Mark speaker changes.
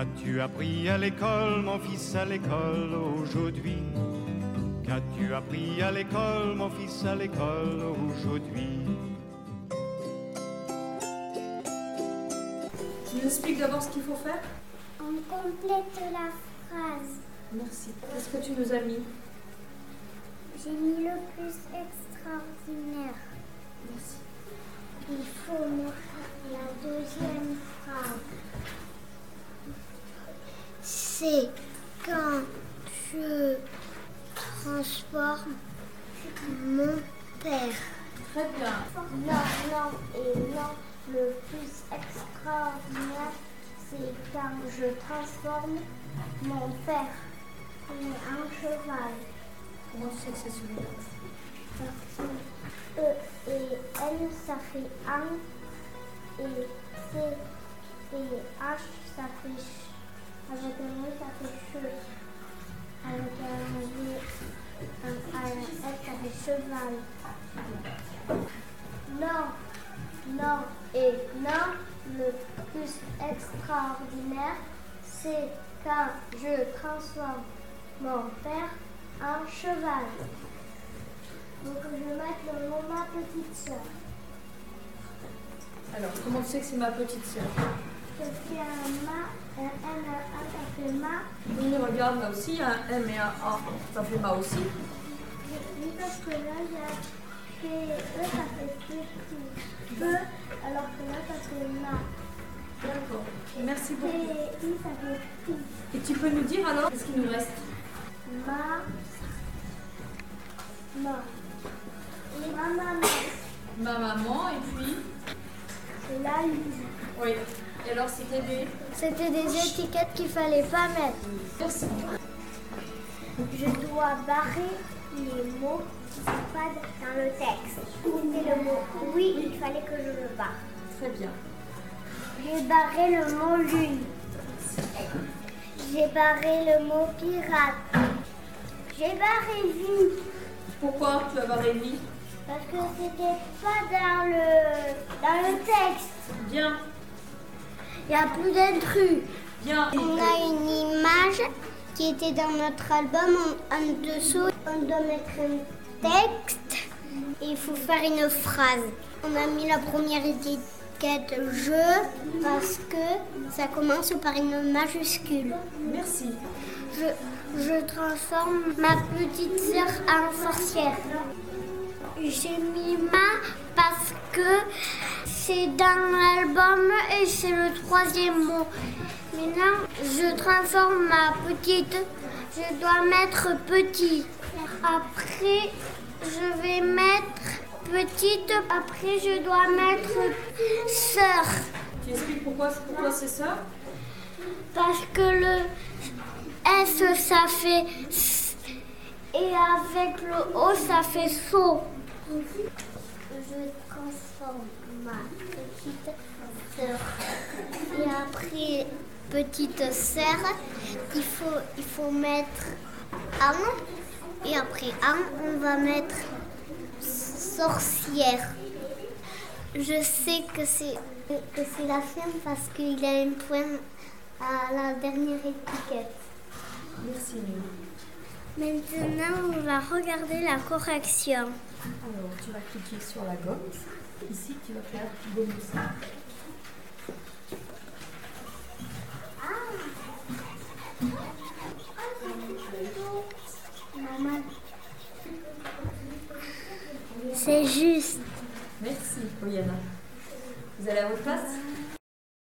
Speaker 1: Qu'as-tu appris à l'école, mon fils, à l'école aujourd'hui? Qu'as-tu appris à l'école, mon fils, à l'école aujourd'hui?
Speaker 2: Tu nous expliques d'abord ce qu'il faut faire?
Speaker 3: On complète la phrase.
Speaker 2: Merci. Qu'est-ce que tu nous as mis?
Speaker 3: J'ai mis le plus extraordinaire.
Speaker 2: Merci.
Speaker 3: Il faut me faire la deuxième phrase. C'est quand je transforme mon père.
Speaker 2: Très bien.
Speaker 3: Non, non et non. Le plus extraordinaire, c'est quand je transforme mon père en un cheval.
Speaker 2: Comment tu sais que c'est celui-là
Speaker 3: Parce que E et N, ça fait un. Et C et H, ça fait. Avec un E, ça fait che. Avec un V, un A et un S, ça fait cheval. Non, non et non. Le plus extraordinaire, c'est quand je transforme mon père en cheval. Donc je vais mettre le mot ma petite soeur.
Speaker 2: Alors, comment tu sais que c'est ma petite sœur?
Speaker 3: Je fais un ma, un N, un A, ça fait ma.
Speaker 2: Oui, regarde, là aussi, il y a un M et un A. Ça fait ma aussi.
Speaker 3: Oui, parce que là, il y a fait E, ça fait petit. Peu, alors que là, ça fait ma.
Speaker 2: D'accord. Merci
Speaker 3: Et
Speaker 2: beaucoup.
Speaker 3: I, ça fait petit.
Speaker 2: Et tu peux nous dire alors qu'est-ce qu'il nous reste?
Speaker 3: Ma. Ma. Et ma maman.
Speaker 2: Ma maman et puis?
Speaker 3: La Lise.
Speaker 2: Oui. Et alors c'était des
Speaker 3: C'était des étiquettes qu'il fallait pas mettre.
Speaker 2: Merci.
Speaker 3: Je dois barrer les mots qui ne sont pas dans le texte. C'était le mot oui, il fallait que je le barre.
Speaker 2: Très bien.
Speaker 3: J'ai barré le mot lune. J'ai barré le mot pirate. J'ai barré vie
Speaker 2: Pourquoi tu as barré vie?
Speaker 3: Parce que c'était pas dans le, dans le texte.
Speaker 2: Bien.
Speaker 3: Il n'y a plus d'intrus.
Speaker 2: Bien.
Speaker 3: On a une image qui était dans notre album. En, en dessous, on doit mettre un texte et il faut faire une phrase. On a mis la première étiquette je parce que ça commence par une majuscule.
Speaker 2: Merci.
Speaker 3: Je, je transforme ma petite sœur en sorcière. J'ai mis ma parce que c'est dans l'album et c'est le troisième mot. Maintenant, je transforme ma petite. Je dois mettre petit. Après, je vais mettre petite. Après, je dois mettre sœur.
Speaker 2: Tu expliques pourquoi, pourquoi c'est ça
Speaker 3: Parce que le S, ça fait S. Et avec le O, ça fait SO. Je transforme ma petite sœur. Et après, petite sœur, il faut, il faut mettre un. Et après un, on va mettre sorcière. Je sais que c'est que c'est la fin parce qu'il a un point à la dernière étiquette.
Speaker 2: Merci.
Speaker 3: Maintenant, on va regarder la correction.
Speaker 2: Alors, tu vas cliquer sur la gomme. Ici, tu vas faire.
Speaker 3: Maman. C'est juste.
Speaker 2: Merci, Oyana. Vous allez à votre place?